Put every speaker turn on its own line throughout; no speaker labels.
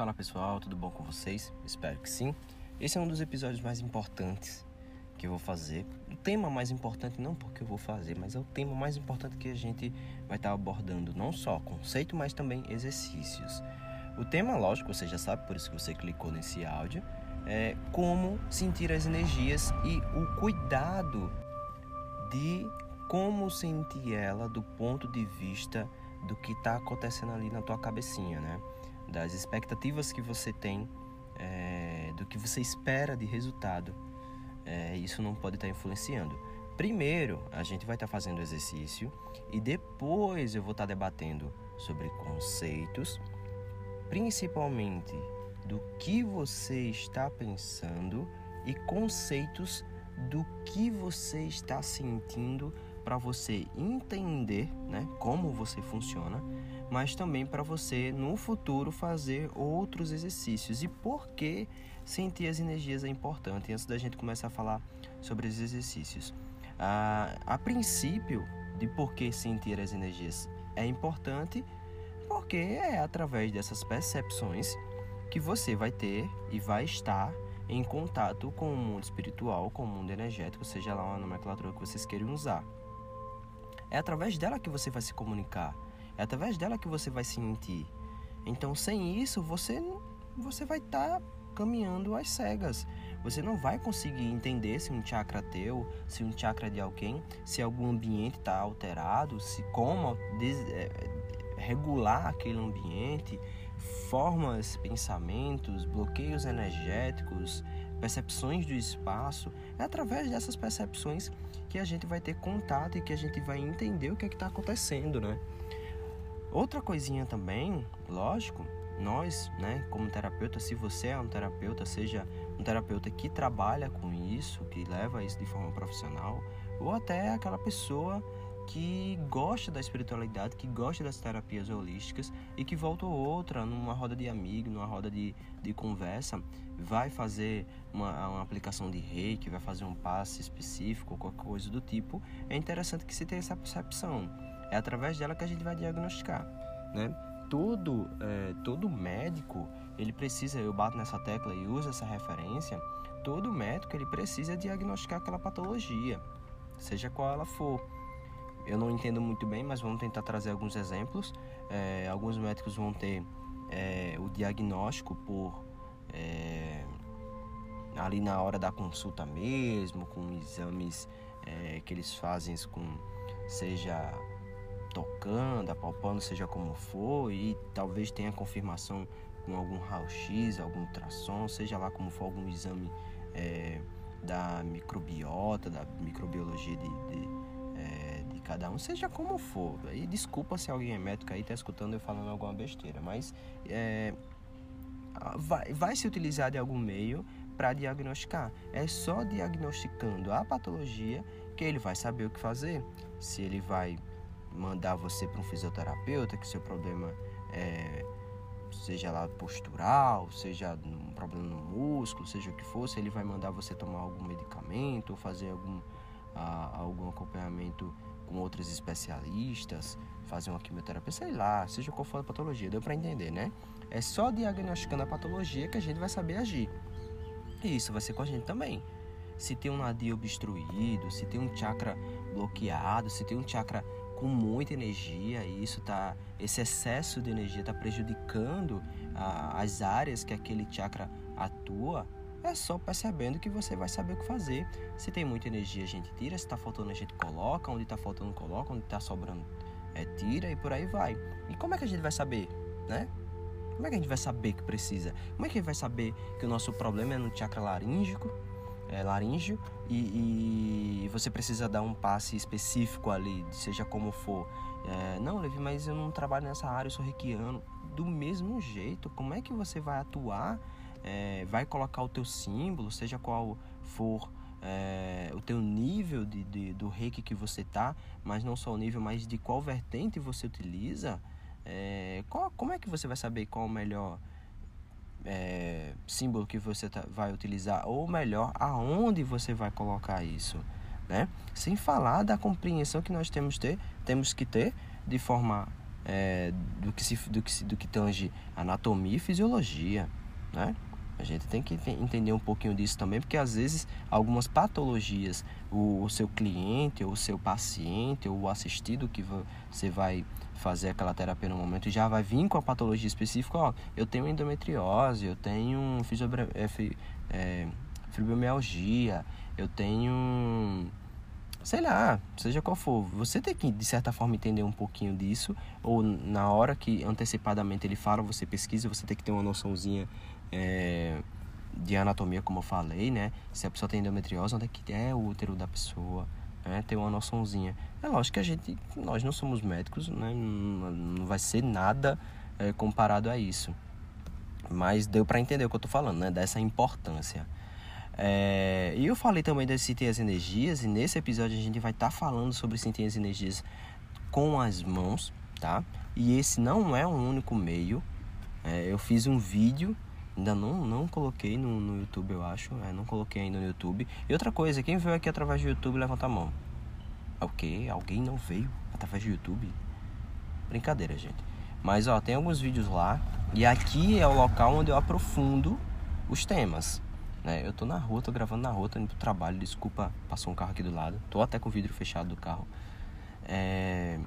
Fala pessoal, tudo bom com vocês? Espero que sim. Esse é um dos episódios mais importantes que eu vou fazer. O tema mais importante, não porque eu vou fazer, mas é o tema mais importante que a gente vai estar abordando, não só conceito, mas também exercícios. O tema, lógico, você já sabe, por isso que você clicou nesse áudio, é como sentir as energias e o cuidado de como sentir ela do ponto de vista do que está acontecendo ali na tua cabecinha, né? Das expectativas que você tem, é, do que você espera de resultado. É, isso não pode estar influenciando. Primeiro, a gente vai estar fazendo exercício e depois eu vou estar debatendo sobre conceitos, principalmente do que você está pensando e conceitos do que você está sentindo para você entender né, como você funciona, mas também para você no futuro fazer outros exercícios. E por que sentir as energias é importante? Antes da gente começar a falar sobre os exercícios. Ah, a princípio, de por que sentir as energias é importante, porque é através dessas percepções que você vai ter e vai estar em contato com o mundo espiritual, com o mundo energético, seja lá uma nomenclatura que vocês queiram usar. É através dela que você vai se comunicar. É através dela que você vai sentir. Então, sem isso, você você vai estar tá caminhando às cegas. Você não vai conseguir entender se um chakra teu, se um chakra de alguém, se algum ambiente está alterado, se como é, regular aquele ambiente, formas, pensamentos, bloqueios energéticos, percepções do espaço. É através dessas percepções que a gente vai ter contato e que a gente vai entender o que é está acontecendo, né? Outra coisinha também, lógico, nós, né, como terapeuta, se você é um terapeuta, seja um terapeuta que trabalha com isso, que leva isso de forma profissional, ou até aquela pessoa que gosta da espiritualidade, que gosta das terapias holísticas e que volta ou outra numa roda de amigo, numa roda de, de conversa, vai fazer uma, uma aplicação de reiki, vai fazer um passe específico, qualquer coisa do tipo, é interessante que se tenha essa percepção. É através dela que a gente vai diagnosticar, né? Todo, é, todo médico, ele precisa, eu bato nessa tecla e uso essa referência, todo médico ele precisa diagnosticar aquela patologia, seja qual ela for. Eu não entendo muito bem, mas vamos tentar trazer alguns exemplos. É, alguns médicos vão ter é, o diagnóstico por é, ali na hora da consulta mesmo, com exames é, que eles fazem com seja tocando, apalpando, seja como for, e talvez tenha confirmação com algum raio-x, algum ultrassom, seja lá como for algum exame é, da microbiota, da microbiologia de, de cada um, seja como for. E desculpa se alguém é médico aí está escutando eu falando alguma besteira, mas é, vai, vai se utilizar de algum meio para diagnosticar. É só diagnosticando a patologia que ele vai saber o que fazer. Se ele vai mandar você para um fisioterapeuta, que seu problema é seja lá postural, seja um problema no músculo, seja o que for, se ele vai mandar você tomar algum medicamento ou fazer algum, algum acompanhamento com outros especialistas, fazer uma quimioterapia, sei lá, seja qual for a patologia, deu para entender, né? É só diagnosticando a patologia que a gente vai saber agir. E isso vai ser com a gente também. Se tem um nadio obstruído, se tem um chakra bloqueado, se tem um chakra com muita energia e isso tá esse excesso de energia está prejudicando a, as áreas que aquele chakra atua, é só percebendo que você vai saber o que fazer. Se tem muita energia, a gente tira. Se está faltando, a gente coloca. Onde está faltando, coloca. Onde está sobrando, é, tira e por aí vai. E como é que a gente vai saber, né? Como é que a gente vai saber que precisa? Como é que a gente vai saber que o nosso problema é no chakra laríngico, é, laríngeo, e, e você precisa dar um passe específico ali, seja como for. É, não, Levi, mas eu não trabalho nessa área, eu sou reikiano. Do mesmo jeito, como é que você vai atuar é, vai colocar o teu símbolo, seja qual for é, o teu nível de, de, do reiki que você tá, mas não só o nível, mas de qual vertente você utiliza, é, qual, como é que você vai saber qual o melhor é, símbolo que você tá, vai utilizar, ou melhor, aonde você vai colocar isso, né? Sem falar da compreensão que nós temos, ter, temos que ter de forma é, do, que se, do, que se, do que tange anatomia e fisiologia, né? A gente tem que entender um pouquinho disso também, porque às vezes algumas patologias, o, o seu cliente, ou o seu paciente, ou o assistido que você vai fazer aquela terapia no momento já vai vir com a patologia específica, ó, eu tenho endometriose, eu tenho é, é, fibromialgia, eu tenho sei lá, seja qual for, você tem que de certa forma entender um pouquinho disso, ou na hora que antecipadamente ele fala, você pesquisa, você tem que ter uma noçãozinha é, de anatomia, como eu falei, né? Se a pessoa tem endometriose, onde é que é o útero da pessoa, né? Ter uma noçãozinha. É lógico que a gente, nós não somos médicos, né? Não, vai ser nada é, comparado a isso. Mas deu para entender o que eu tô falando, né? Dessa importância. É, e eu falei também das sentir as energias, e nesse episódio a gente vai estar tá falando sobre sentir as energias com as mãos, tá? E esse não é um único meio. É, eu fiz um vídeo Ainda não, não coloquei no, no YouTube, eu acho. É, não coloquei ainda no YouTube. E outra coisa, quem veio aqui através do YouTube, levanta a mão. É o quê? Alguém não veio através do YouTube? Brincadeira, gente. Mas, ó, tem alguns vídeos lá. E aqui é o local onde eu aprofundo os temas. Né? Eu tô na rua, tô gravando na rua, tô indo pro trabalho. Desculpa, passou um carro aqui do lado. Tô até com o vidro fechado do carro. É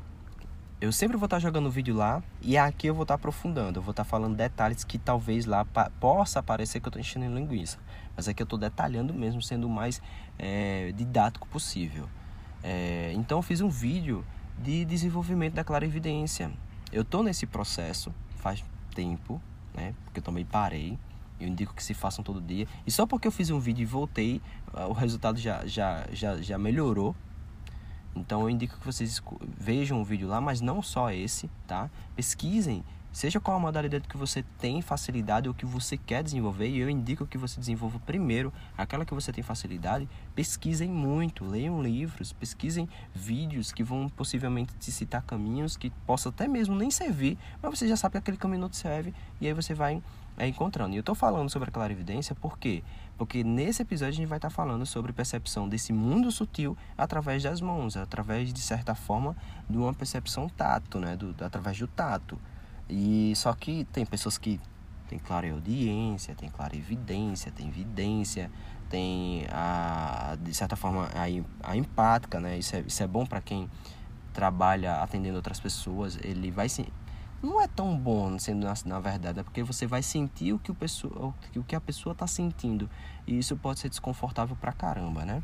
eu sempre vou estar jogando vídeo lá e aqui eu vou estar aprofundando, eu vou estar falando detalhes que talvez lá possa parecer que eu estou enchendo em linguiça, mas aqui eu estou detalhando mesmo, sendo o mais é, didático possível. É, então eu fiz um vídeo de desenvolvimento da clarividência. Eu estou nesse processo faz tempo, né? Porque eu também parei. Eu indico que se façam todo dia. E só porque eu fiz um vídeo e voltei, o resultado já, já, já, já melhorou então eu indico que vocês vejam o vídeo lá, mas não só esse, tá? Pesquisem, seja qual a modalidade que você tem facilidade ou que você quer desenvolver, e eu indico que você desenvolva primeiro aquela que você tem facilidade. Pesquisem muito, leiam livros, pesquisem vídeos que vão possivelmente te citar caminhos que possam até mesmo nem servir, mas você já sabe que aquele caminho não te serve, e aí você vai é, encontrando. E eu estou falando sobre a clarividência por quê? Porque nesse episódio a gente vai estar tá falando sobre percepção desse mundo sutil através das mãos, através, de certa forma, de uma percepção tato, né? Do, através do tato. E só que tem pessoas que tem clara audiência, tem clara evidência, tem evidência, tem a de certa forma a, a empática, né? Isso é, isso é bom para quem trabalha atendendo outras pessoas, ele vai se não é tão bom sendo na, na verdade, é porque você vai sentir o que, o, pessoa, o que a pessoa está sentindo. E isso pode ser desconfortável pra caramba, né?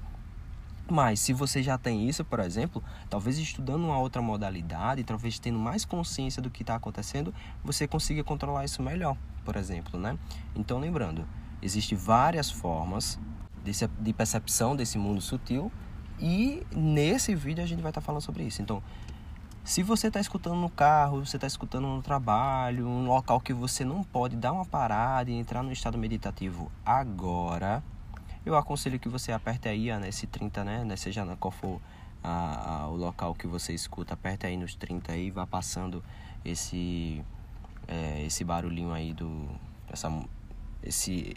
Mas se você já tem isso, por exemplo, talvez estudando uma outra modalidade, talvez tendo mais consciência do que está acontecendo, você consiga controlar isso melhor, por exemplo, né? Então lembrando, existem várias formas de, de percepção desse mundo sutil e nesse vídeo a gente vai estar tá falando sobre isso. Então, se você está escutando no carro, você está escutando no trabalho, um local que você não pode dar uma parada e entrar no estado meditativo agora, eu aconselho que você aperte aí nesse 30, né? Seja qual for o local que você escuta, aperte aí nos 30 aí, vá passando esse, é, esse barulhinho aí do. Essa, esse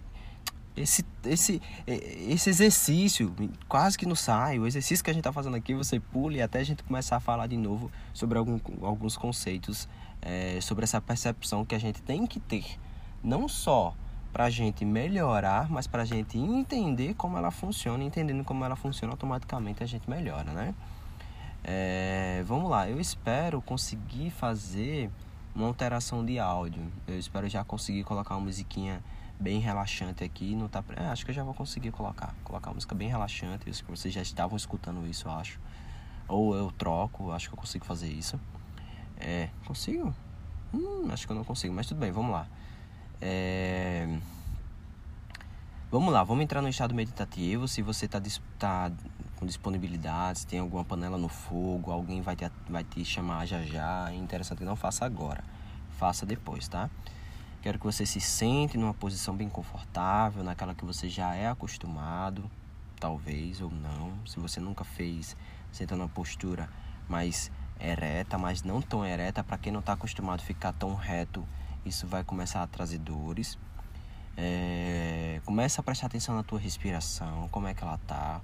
esse, esse, esse exercício quase que não sai. O exercício que a gente está fazendo aqui, você pula e até a gente começar a falar de novo sobre algum, alguns conceitos, é, sobre essa percepção que a gente tem que ter. Não só para a gente melhorar, mas para a gente entender como ela funciona. Entendendo como ela funciona, automaticamente a gente melhora, né? É, vamos lá, eu espero conseguir fazer uma alteração de áudio. Eu espero já conseguir colocar uma musiquinha bem relaxante aqui. Não tá, é, acho que eu já vou conseguir colocar. Colocar uma música bem relaxante. Isso que vocês já estavam escutando isso, eu acho. Ou eu troco, acho que eu consigo fazer isso. É, consigo? Hum, acho que eu não consigo, mas tudo bem, vamos lá. É... Vamos lá, vamos entrar no estado meditativo. Se você está tá com disponibilidade, se tem alguma panela no fogo, alguém vai te, vai te chamar já já. É interessante não faça agora, faça depois, tá? Quero que você se sente numa posição bem confortável, naquela que você já é acostumado, talvez ou não. Se você nunca fez, senta numa postura mais ereta, mas não tão ereta, para quem não está acostumado a ficar tão reto, isso vai começar a trazer dores. É, começa a prestar atenção na tua respiração, como é que ela tá?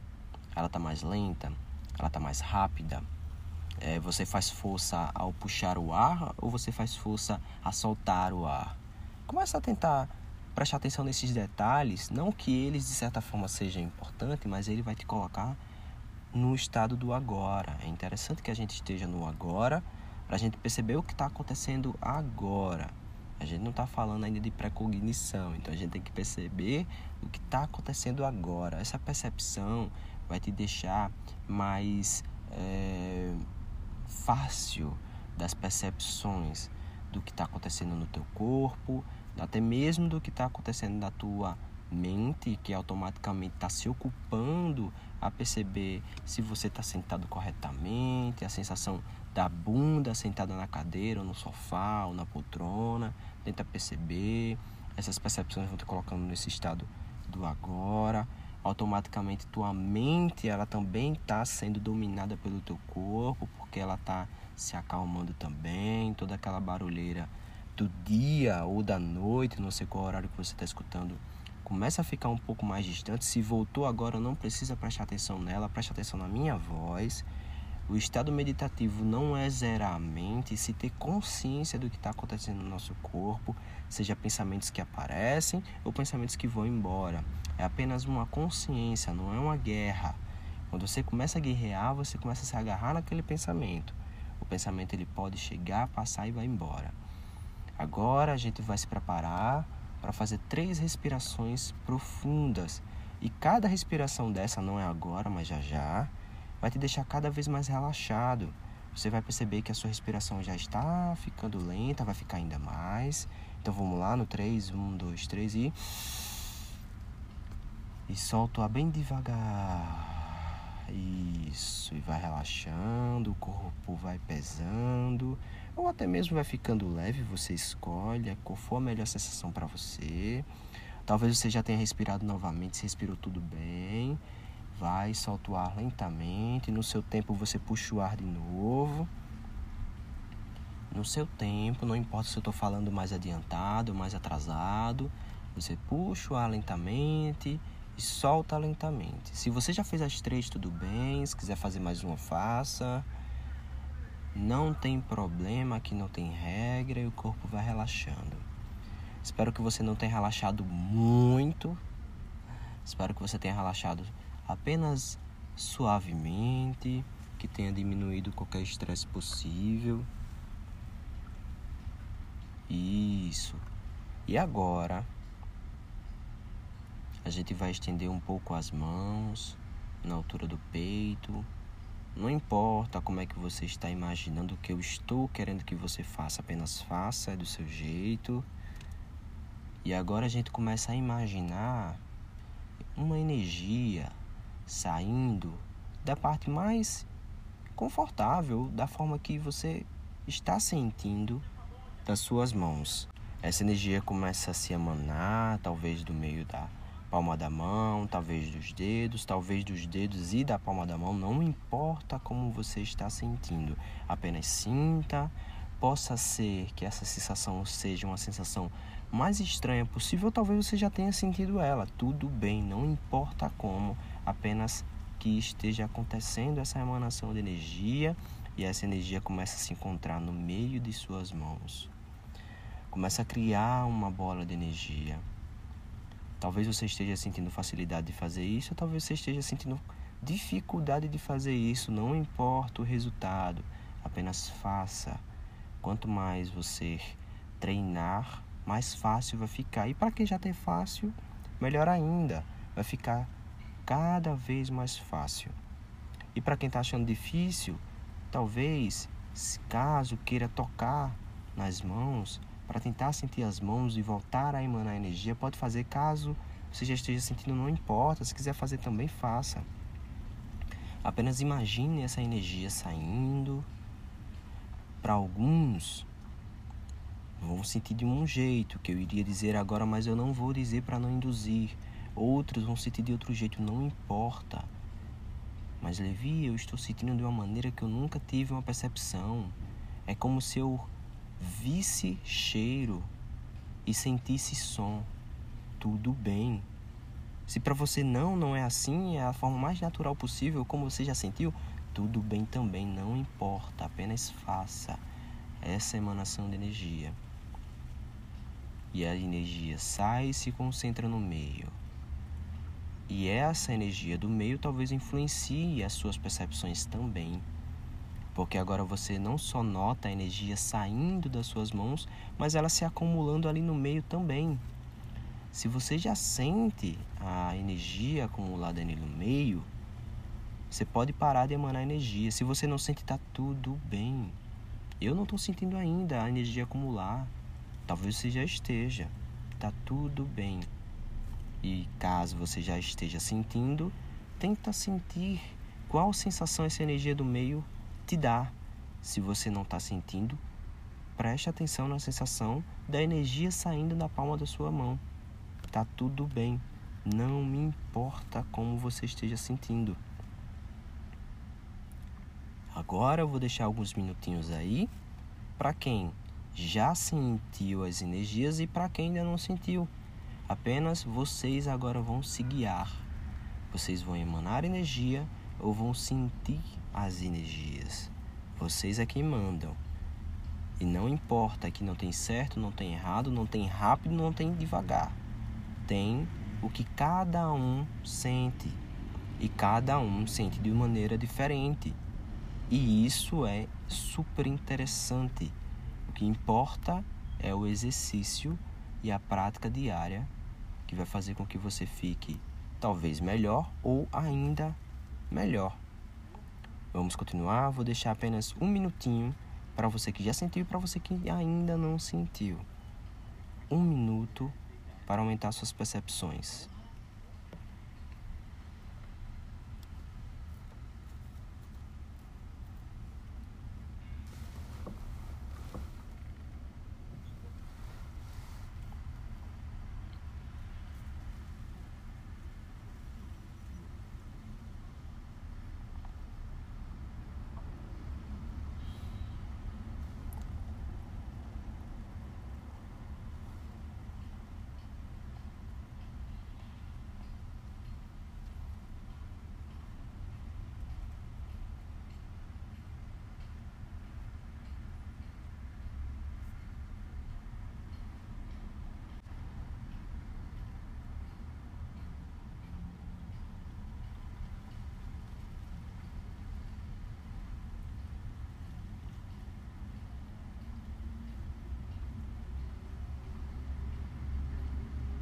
Ela tá mais lenta? Ela tá mais rápida? É, você faz força ao puxar o ar ou você faz força a soltar o ar? Começa a tentar prestar atenção nesses detalhes, não que eles de certa forma sejam importantes, mas ele vai te colocar no estado do agora. É interessante que a gente esteja no agora para a gente perceber o que está acontecendo agora. A gente não está falando ainda de precognição, então a gente tem que perceber o que está acontecendo agora. Essa percepção vai te deixar mais é, fácil das percepções do que está acontecendo no teu corpo, até mesmo do que está acontecendo na tua mente, que automaticamente está se ocupando a perceber se você está sentado corretamente, a sensação da bunda sentada na cadeira, ou no sofá, ou na poltrona. Tenta perceber. Essas percepções vão te colocando nesse estado do agora. Automaticamente tua mente ela também está sendo dominada pelo teu corpo, porque ela está se acalmando também. Toda aquela barulheira do dia ou da noite, não sei qual horário que você está escutando, começa a ficar um pouco mais distante. Se voltou agora, não precisa prestar atenção nela, preste atenção na minha voz. O estado meditativo não é zerar a mente, se ter consciência do que está acontecendo no nosso corpo, seja pensamentos que aparecem ou pensamentos que vão embora. É apenas uma consciência, não é uma guerra. Quando você começa a guerrear, você começa a se agarrar naquele pensamento. O pensamento ele pode chegar, passar e vai embora. Agora a gente vai se preparar para fazer três respirações profundas. E cada respiração dessa não é agora, mas já já, vai te deixar cada vez mais relaxado. Você vai perceber que a sua respiração já está ficando lenta, vai ficar ainda mais. Então vamos lá no 3, 1, 2, 3 e. E solta bem devagar. Isso, e vai relaxando, o corpo vai pesando, ou até mesmo vai ficando leve, você escolhe qual for a melhor sensação para você. Talvez você já tenha respirado novamente, se respirou tudo bem. Vai, solta o ar lentamente. No seu tempo você puxa o ar de novo. No seu tempo, não importa se eu estou falando mais adiantado, mais atrasado, você puxa o ar lentamente e solta lentamente. Se você já fez as três, tudo bem. Se quiser fazer mais uma, faça. Não tem problema, que não tem regra e o corpo vai relaxando. Espero que você não tenha relaxado muito. Espero que você tenha relaxado apenas suavemente, que tenha diminuído qualquer estresse possível. Isso. E agora, a gente vai estender um pouco as mãos na altura do peito. Não importa como é que você está imaginando o que eu estou querendo que você faça, apenas faça do seu jeito. E agora a gente começa a imaginar uma energia saindo da parte mais confortável, da forma que você está sentindo das suas mãos. Essa energia começa a se emanar, talvez do meio da palma da mão, talvez dos dedos, talvez dos dedos e da palma da mão, não importa como você está sentindo, apenas sinta. Possa ser que essa sensação seja uma sensação mais estranha possível, talvez você já tenha sentido ela. Tudo bem, não importa como, apenas que esteja acontecendo essa emanação de energia e essa energia começa a se encontrar no meio de suas mãos. Começa a criar uma bola de energia Talvez você esteja sentindo facilidade de fazer isso, talvez você esteja sentindo dificuldade de fazer isso. Não importa o resultado, apenas faça. Quanto mais você treinar, mais fácil vai ficar. E para quem já tem fácil, melhor ainda, vai ficar cada vez mais fácil. E para quem está achando difícil, talvez, caso queira tocar nas mãos, para tentar sentir as mãos e voltar a emanar energia, pode fazer caso você já esteja sentindo, não importa. Se quiser fazer também, faça. Apenas imagine essa energia saindo. Para alguns, vão sentir de um jeito, que eu iria dizer agora, mas eu não vou dizer para não induzir. Outros vão sentir de outro jeito, não importa. Mas Levi, eu estou sentindo de uma maneira que eu nunca tive uma percepção. É como se eu visse cheiro e sentisse som, tudo bem. Se para você não, não é assim, é a forma mais natural possível, como você já sentiu, tudo bem também, não importa, apenas faça essa emanação de energia. E a energia sai e se concentra no meio. E essa energia do meio talvez influencie as suas percepções também. Porque agora você não só nota a energia saindo das suas mãos, mas ela se acumulando ali no meio também. Se você já sente a energia acumulada ali no meio, você pode parar de emanar energia. Se você não sente, está tudo bem. Eu não estou sentindo ainda a energia acumular. Talvez você já esteja. Está tudo bem. E caso você já esteja sentindo, tenta sentir qual sensação essa energia do meio te dá. Se você não está sentindo, preste atenção na sensação da energia saindo da palma da sua mão. Tá tudo bem. Não me importa como você esteja sentindo. Agora eu vou deixar alguns minutinhos aí para quem já sentiu as energias e para quem ainda não sentiu. Apenas vocês agora vão se guiar. Vocês vão emanar energia ou vão sentir as energias. Vocês é quem mandam. E não importa que não tem certo, não tem errado, não tem rápido, não tem devagar tem o que cada um sente. E cada um sente de maneira diferente. E isso é super interessante. O que importa é o exercício e a prática diária que vai fazer com que você fique talvez melhor ou ainda melhor. Vamos continuar. Vou deixar apenas um minutinho para você que já sentiu e para você que ainda não sentiu. Um minuto para aumentar suas percepções.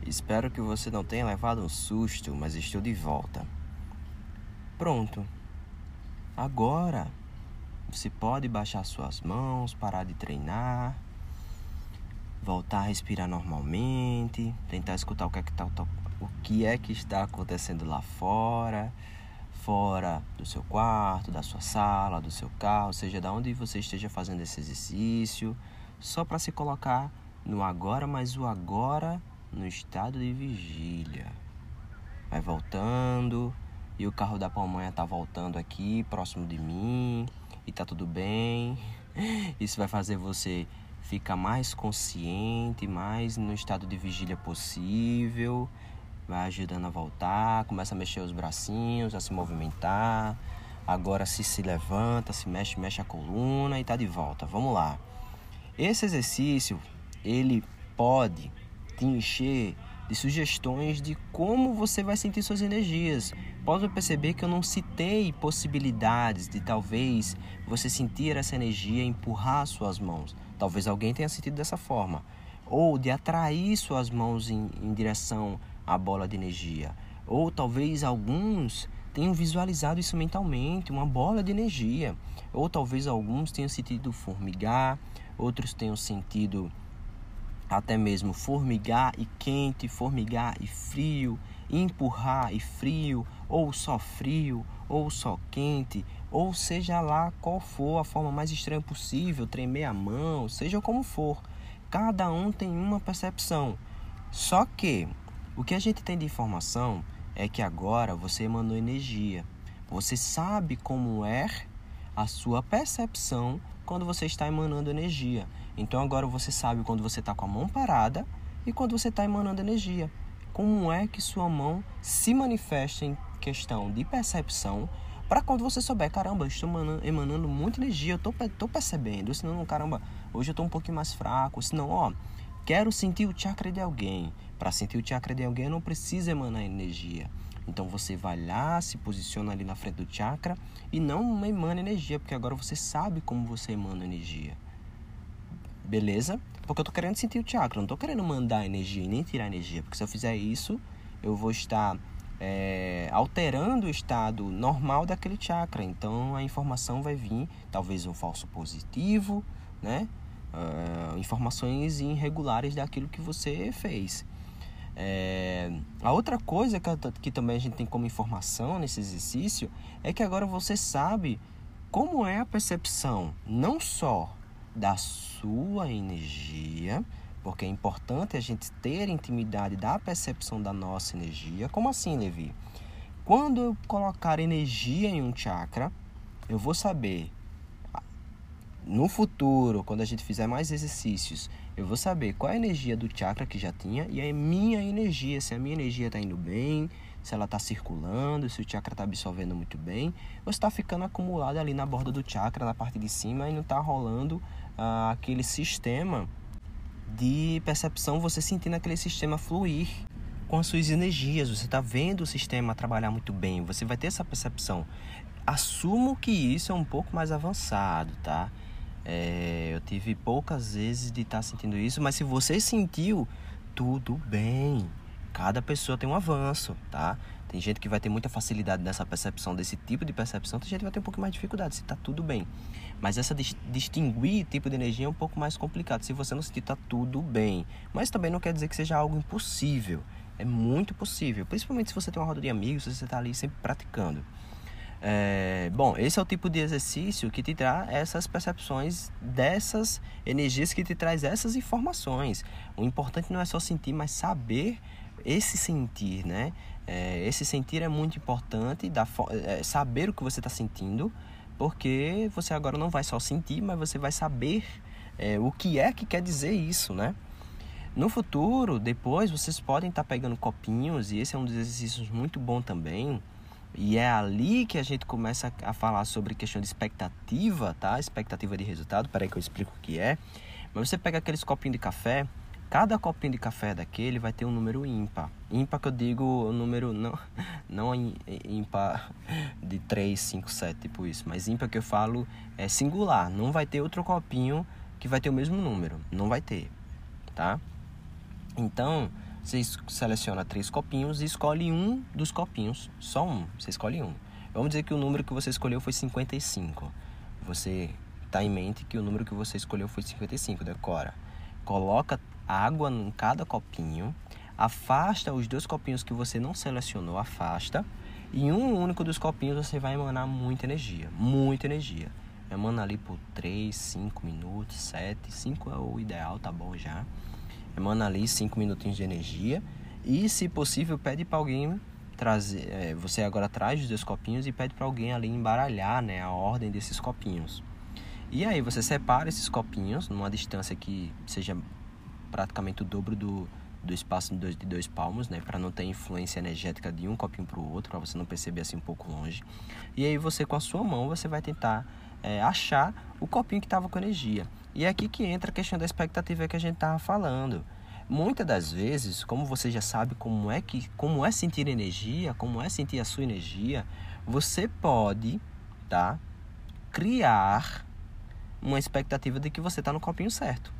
Espero que você não tenha levado um susto, mas estou de volta. Pronto. Agora você pode baixar suas mãos, parar de treinar, voltar a respirar normalmente, tentar escutar o que é que, tá, o que, é que está acontecendo lá fora, fora do seu quarto, da sua sala, do seu carro, seja da onde você esteja fazendo esse exercício, só para se colocar no agora, mas o agora no estado de vigília. Vai voltando e o carro da pamonha tá voltando aqui próximo de mim e tá tudo bem. Isso vai fazer você ficar mais consciente, mais no estado de vigília possível. Vai ajudando a voltar, começa a mexer os bracinhos, a se movimentar. Agora se se levanta, se mexe, mexe a coluna e tá de volta. Vamos lá. Esse exercício, ele pode te encher de sugestões de como você vai sentir suas energias. Pode perceber que eu não citei possibilidades de talvez você sentir essa energia empurrar suas mãos. Talvez alguém tenha sentido dessa forma. Ou de atrair suas mãos em, em direção à bola de energia. Ou talvez alguns tenham visualizado isso mentalmente, uma bola de energia. Ou talvez alguns tenham sentido formigar, outros tenham sentido até mesmo formigar e quente, formigar e frio, empurrar e frio, ou só frio, ou só quente, ou seja lá qual for a forma mais estranha possível, tremer a mão, seja como for. Cada um tem uma percepção. Só que o que a gente tem de informação é que agora você emanou energia. Você sabe como é a sua percepção quando você está emanando energia. Então agora você sabe quando você está com a mão parada e quando você está emanando energia. Como é que sua mão se manifesta em questão de percepção Para quando você souber, caramba, eu estou emanando muita energia, eu tô, tô percebendo. Senão, caramba, hoje eu estou um pouquinho mais fraco. Senão, ó, quero sentir o chakra de alguém. Para sentir o chakra de alguém, não preciso emanar energia. Então você vai lá, se posiciona ali na frente do chakra e não emana energia, porque agora você sabe como você emana energia. Beleza? Porque eu tô querendo sentir o chakra, não tô querendo mandar energia e nem tirar energia, porque se eu fizer isso, eu vou estar é, alterando o estado normal daquele chakra. Então a informação vai vir, talvez um falso positivo, né? Uh, informações irregulares daquilo que você fez. É, a outra coisa que, que também a gente tem como informação nesse exercício é que agora você sabe como é a percepção não só da sua energia, porque é importante a gente ter intimidade da percepção da nossa energia. Como assim, Levi? Quando eu colocar energia em um chakra, eu vou saber no futuro, quando a gente fizer mais exercícios, eu vou saber qual é a energia do chakra que já tinha e a minha energia, se a minha energia está indo bem, se ela está circulando, se o chakra está absorvendo muito bem, ou está ficando acumulado ali na borda do chakra, na parte de cima, e não está rolando ah, aquele sistema de percepção, você sentindo aquele sistema fluir com as suas energias. Você está vendo o sistema trabalhar muito bem, você vai ter essa percepção. Assumo que isso é um pouco mais avançado, tá? É, eu tive poucas vezes de estar tá sentindo isso, mas se você sentiu, tudo bem. Cada pessoa tem um avanço, tá? Tem gente que vai ter muita facilidade nessa percepção, desse tipo de percepção, tem gente que vai ter um pouco mais de dificuldade, se tá tudo bem. Mas essa distinguir tipo de energia é um pouco mais complicado. Se você não sentir, tá tudo bem. Mas também não quer dizer que seja algo impossível. É muito possível, principalmente se você tem uma roda de amigos, se você está ali sempre praticando. É, bom, esse é o tipo de exercício que te traz essas percepções dessas energias que te traz essas informações. O importante não é só sentir, mas saber esse sentir, né? É, esse sentir é muito importante, da, é, saber o que você está sentindo, porque você agora não vai só sentir, mas você vai saber é, o que é que quer dizer isso, né? No futuro, depois, vocês podem estar tá pegando copinhos, e esse é um dos exercícios muito bom também, e é ali que a gente começa a falar sobre questão de expectativa, tá? Expectativa de resultado, peraí que eu explico o que é. Mas você pega aqueles copinhos de café, Cada copinho de café daquele vai ter um número ímpar. Ímpar que eu digo o número não, não ímpar de 3, 5, 7, tipo isso. Mas ímpar que eu falo é singular. Não vai ter outro copinho que vai ter o mesmo número. Não vai ter, tá? Então, você seleciona três copinhos e escolhe um dos copinhos. Só um. Você escolhe um. Vamos dizer que o número que você escolheu foi 55. Você está em mente que o número que você escolheu foi 55, decora. Coloca água em cada copinho, afasta os dois copinhos que você não selecionou, afasta, e em um único dos copinhos você vai emanar muita energia, muita energia. Emana ali por 3, 5 minutos, 7, 5 é o ideal, tá bom já. Emana ali 5 minutinhos de energia e, se possível, pede para alguém trazer. É, você agora traz os dois copinhos e pede para alguém ali embaralhar né, a ordem desses copinhos. E aí você separa esses copinhos numa distância que seja praticamente o dobro do, do espaço de dois, de dois palmos, né, para não ter influência energética de um copinho para o outro, para você não perceber assim um pouco longe. E aí você com a sua mão você vai tentar é, achar o copinho que estava com energia. E é aqui que entra a questão da expectativa que a gente estava falando. Muitas das vezes, como você já sabe como é que como é sentir energia, como é sentir a sua energia, você pode, tá, criar uma expectativa de que você está no copinho certo.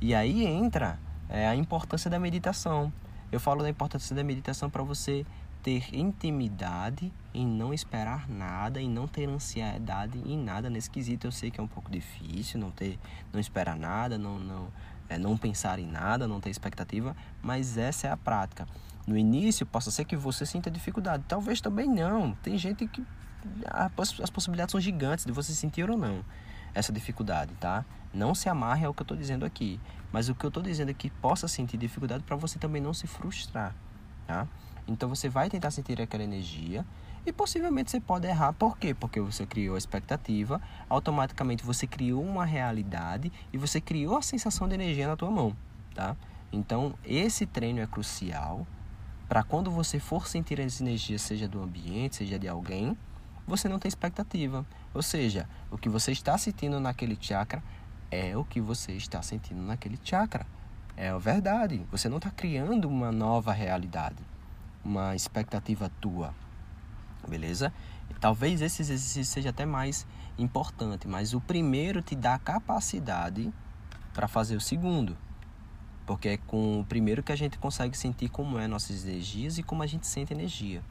E aí entra é, a importância da meditação. Eu falo da importância da meditação para você ter intimidade em não esperar nada e não ter ansiedade em nada nesse quesito. Eu sei que é um pouco difícil não ter, não esperar nada, não, não, é, não pensar em nada, não ter expectativa, mas essa é a prática. No início, possa ser que você sinta dificuldade, talvez também não. Tem gente que as possibilidades são gigantes de você sentir ou não essa dificuldade, tá? Não se amarre ao que eu estou dizendo aqui, mas o que eu estou dizendo é que possa sentir dificuldade para você também não se frustrar, tá? Então você vai tentar sentir aquela energia e possivelmente você pode errar. Por quê? Porque você criou a expectativa, automaticamente você criou uma realidade e você criou a sensação de energia na tua mão, tá? Então esse treino é crucial para quando você for sentir as energias, seja do ambiente, seja de alguém, você não tem expectativa. Ou seja, o que você está sentindo naquele chakra é o que você está sentindo naquele chakra. É a verdade. Você não está criando uma nova realidade, uma expectativa tua. Beleza? Talvez esse exercício seja até mais importante, mas o primeiro te dá a capacidade para fazer o segundo. Porque é com o primeiro que a gente consegue sentir como é nossas energias e como a gente sente energia.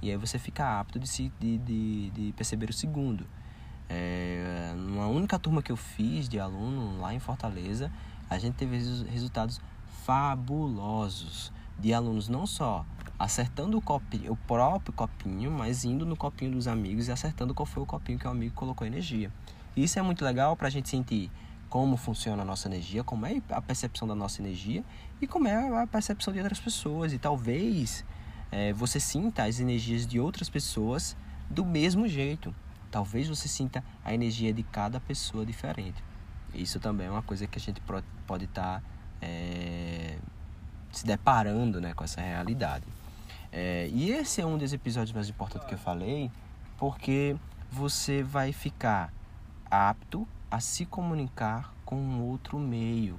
E aí você fica apto de, se, de, de, de perceber o segundo. É, numa única turma que eu fiz de aluno lá em Fortaleza, a gente teve resultados fabulosos de alunos não só acertando o, copinho, o próprio copinho, mas indo no copinho dos amigos e acertando qual foi o copinho que o amigo colocou energia. Isso é muito legal para a gente sentir como funciona a nossa energia, como é a percepção da nossa energia e como é a percepção de outras pessoas. E talvez é, você sinta as energias de outras pessoas do mesmo jeito. Talvez você sinta a energia de cada pessoa diferente. Isso também é uma coisa que a gente pode estar tá, é, se deparando né, com essa realidade. É, e esse é um dos episódios mais importantes que eu falei, porque você vai ficar apto a se comunicar com outro meio,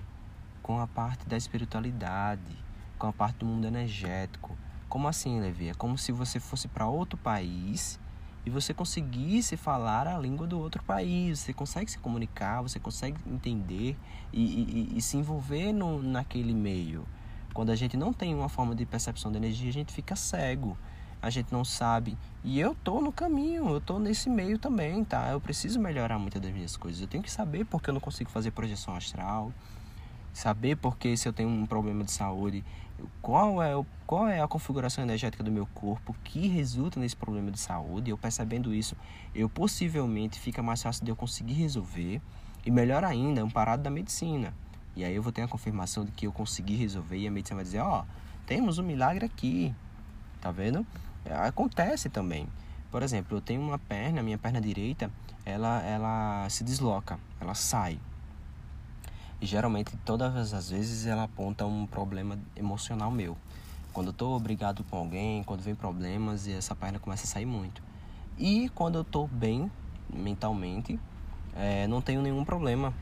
com a parte da espiritualidade, com a parte do mundo energético. Como assim, Levi? É como se você fosse para outro país e você conseguisse falar a língua do outro país. Você consegue se comunicar, você consegue entender e, e, e se envolver no, naquele meio. Quando a gente não tem uma forma de percepção de energia, a gente fica cego. A gente não sabe. E eu tô no caminho, eu tô nesse meio também, tá? Eu preciso melhorar muitas das minhas coisas. Eu tenho que saber porque eu não consigo fazer projeção astral. Saber porque se eu tenho um problema de saúde, qual é, qual é a configuração energética do meu corpo que resulta nesse problema de saúde. Eu percebendo isso, eu possivelmente fica mais fácil de eu conseguir resolver. E melhor ainda, amparado da medicina. E aí eu vou ter a confirmação de que eu consegui resolver e a medicina vai dizer, ó, oh, temos um milagre aqui. Tá vendo? Acontece também. Por exemplo, eu tenho uma perna, minha perna direita, ela ela se desloca, ela sai. E geralmente todas as vezes ela aponta um problema emocional meu. Quando eu tô obrigado com alguém, quando vem problemas e essa perna começa a sair muito. E quando eu tô bem mentalmente, é, não tenho nenhum problema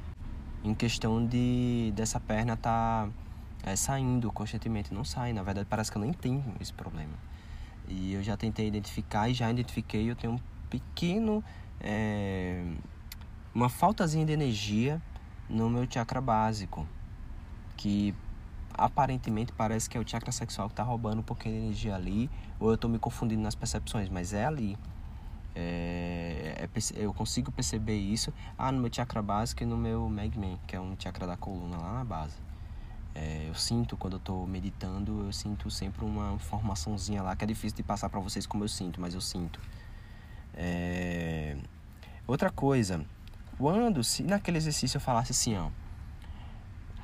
em questão de dessa perna tá é, saindo constantemente. Não sai, na verdade parece que eu nem tenho esse problema. E eu já tentei identificar e já identifiquei, eu tenho um pequeno. É, uma faltazinha de energia no meu chakra básico. Que aparentemente parece que é o chakra sexual que está roubando um pouquinho de energia ali, ou eu estou me confundindo nas percepções, mas é ali. É, é, eu consigo perceber isso ah, no meu chakra básico e no meu Megman, que é um chakra da coluna lá na base. É, eu sinto quando eu estou meditando, eu sinto sempre uma informaçãozinha lá que é difícil de passar para vocês como eu sinto, mas eu sinto. É... Outra coisa, quando se naquele exercício eu falasse assim, ó,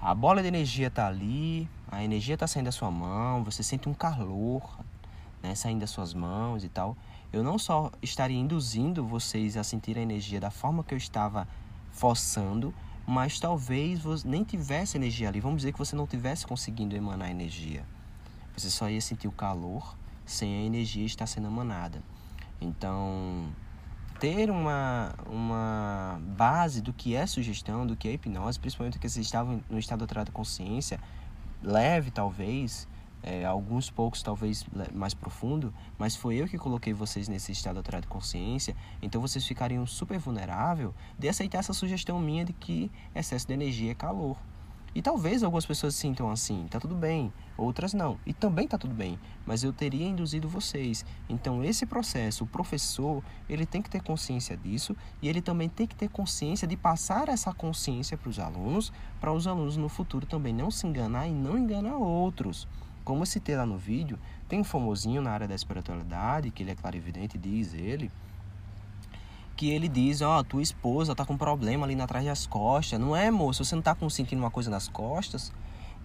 a bola de energia tá ali, a energia tá saindo da sua mão, você sente um calor, né, saindo das suas mãos e tal. Eu não só estaria induzindo vocês a sentir a energia da forma que eu estava forçando, mas talvez você nem tivesse energia ali. Vamos dizer que você não tivesse conseguindo emanar energia. Você só ia sentir o calor sem a energia estar sendo emanada. Então, ter uma, uma base do que é sugestão, do que é hipnose, principalmente que vocês estavam no estado alterado de consciência, leve talvez, é, alguns poucos talvez mais profundo, mas foi eu que coloquei vocês nesse estado alterado de consciência, então vocês ficariam super vulnerável de aceitar essa sugestão minha de que excesso de energia é calor. E talvez algumas pessoas sintam assim, tá tudo bem, outras não. E também tá tudo bem, mas eu teria induzido vocês. Então esse processo, o professor, ele tem que ter consciência disso e ele também tem que ter consciência de passar essa consciência para os alunos, para os alunos no futuro também não se enganar e não enganar outros. Como eu citei lá no vídeo, tem um famosinho na área da espiritualidade, que ele é clarividente, diz ele, que ele diz, ó, oh, tua esposa tá com problema ali atrás das costas. Não é, moço, você não tá sentindo uma coisa nas costas?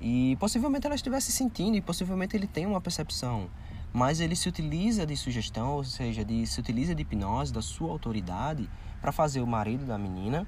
E possivelmente ela estivesse sentindo e possivelmente ele tem uma percepção. Mas ele se utiliza de sugestão, ou seja, de, se utiliza de hipnose, da sua autoridade, para fazer o marido da menina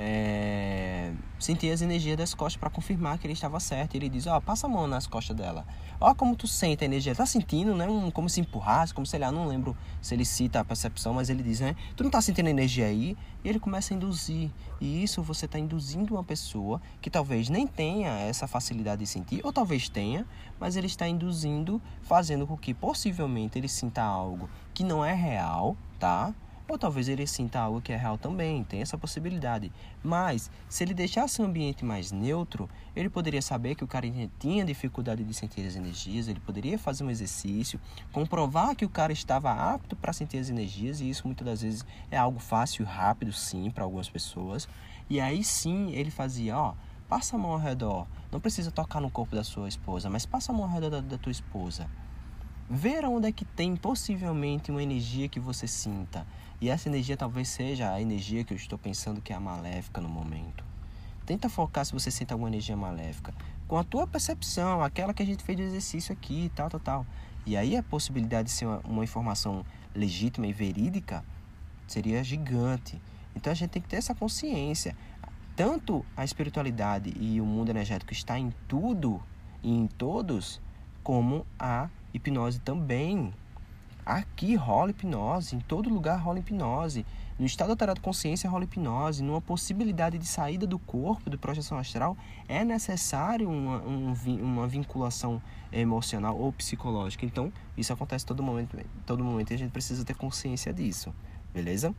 é, sentir as energias das costas para confirmar que ele estava certo. Ele diz: Ó, oh, passa a mão nas costas dela. Ó, como tu sente a energia. Tá sentindo, né? Um, como se empurrasse, como sei lá, não lembro se ele cita a percepção, mas ele diz, né? Tu não tá sentindo energia aí? E ele começa a induzir. E isso você está induzindo uma pessoa que talvez nem tenha essa facilidade de sentir, ou talvez tenha, mas ele está induzindo, fazendo com que possivelmente ele sinta algo que não é real, tá? Ou talvez ele sinta algo que é real também, tem essa possibilidade. Mas, se ele deixasse o ambiente mais neutro, ele poderia saber que o cara tinha dificuldade de sentir as energias, ele poderia fazer um exercício, comprovar que o cara estava apto para sentir as energias, e isso muitas das vezes é algo fácil e rápido, sim, para algumas pessoas. E aí sim ele fazia, ó, passa a mão ao redor. Não precisa tocar no corpo da sua esposa, mas passa a mão ao redor da, da tua esposa. Ver onde é que tem possivelmente uma energia que você sinta. E essa energia talvez seja a energia que eu estou pensando que é maléfica no momento. Tenta focar se você sente alguma energia maléfica. Com a tua percepção, aquela que a gente fez do exercício aqui, tal, tal, tal. E aí a possibilidade de ser uma, uma informação legítima e verídica seria gigante. Então a gente tem que ter essa consciência. Tanto a espiritualidade e o mundo energético está em tudo e em todos, como a hipnose também. Aqui rola hipnose, em todo lugar rola hipnose. No estado alterado de consciência rola hipnose. Numa possibilidade de saída do corpo, de projeção astral, é necessário uma, um, uma vinculação emocional ou psicológica. Então, isso acontece todo momento, todo momento e a gente precisa ter consciência disso. Beleza?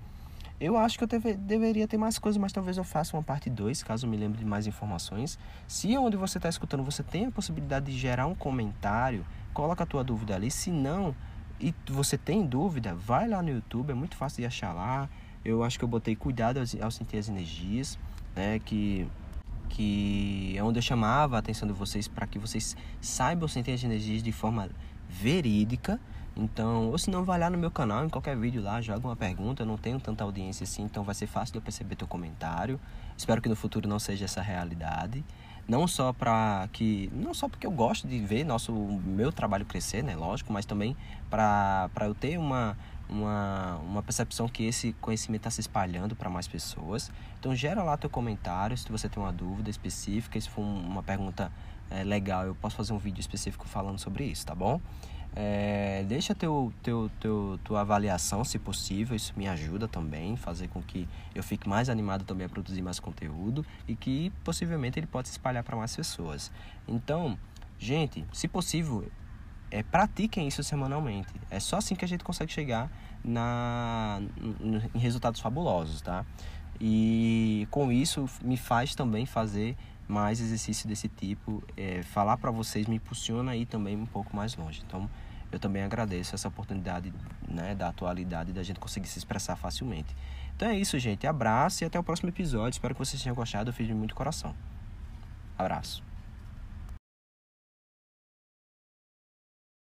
Eu acho que eu deve, deveria ter mais coisas, mas talvez eu faça uma parte 2, caso me lembre de mais informações. Se onde você está escutando você tem a possibilidade de gerar um comentário, coloca a tua dúvida ali. Se não, e você tem dúvida, vai lá no YouTube, é muito fácil de achar lá. Eu acho que eu botei cuidado ao sentir as energias, né? Que, que é onde eu chamava a atenção de vocês para que vocês saibam sentir as energias de forma verídica então, ou se não, vai lá no meu canal, em qualquer vídeo lá, joga uma pergunta. Eu não tenho tanta audiência assim, então vai ser fácil de eu perceber teu comentário. Espero que no futuro não seja essa realidade. Não só para que, não só porque eu gosto de ver nosso meu trabalho crescer, né, lógico, mas também para eu ter uma uma, uma percepção que esse conhecimento está se espalhando para mais pessoas. Então gera lá teu comentário se você tem uma dúvida específica, se for uma pergunta é, legal, eu posso fazer um vídeo específico falando sobre isso, tá bom? É, deixa teu, teu, teu, tua avaliação, se possível, isso me ajuda também, fazer com que eu fique mais animado também a produzir mais conteúdo e que possivelmente ele pode se espalhar para mais pessoas. Então, gente, se possível, é, pratiquem isso semanalmente. É só assim que a gente consegue chegar na, em resultados fabulosos, tá? E com isso me faz também fazer mais exercício desse tipo, é, falar para vocês me impulsiona aí também um pouco mais longe. Então, eu também agradeço essa oportunidade né, da atualidade da gente conseguir se expressar facilmente. Então é isso, gente. Abraço e até o próximo episódio. Espero que vocês tenham gostado. Eu fiz de muito coração. Abraço.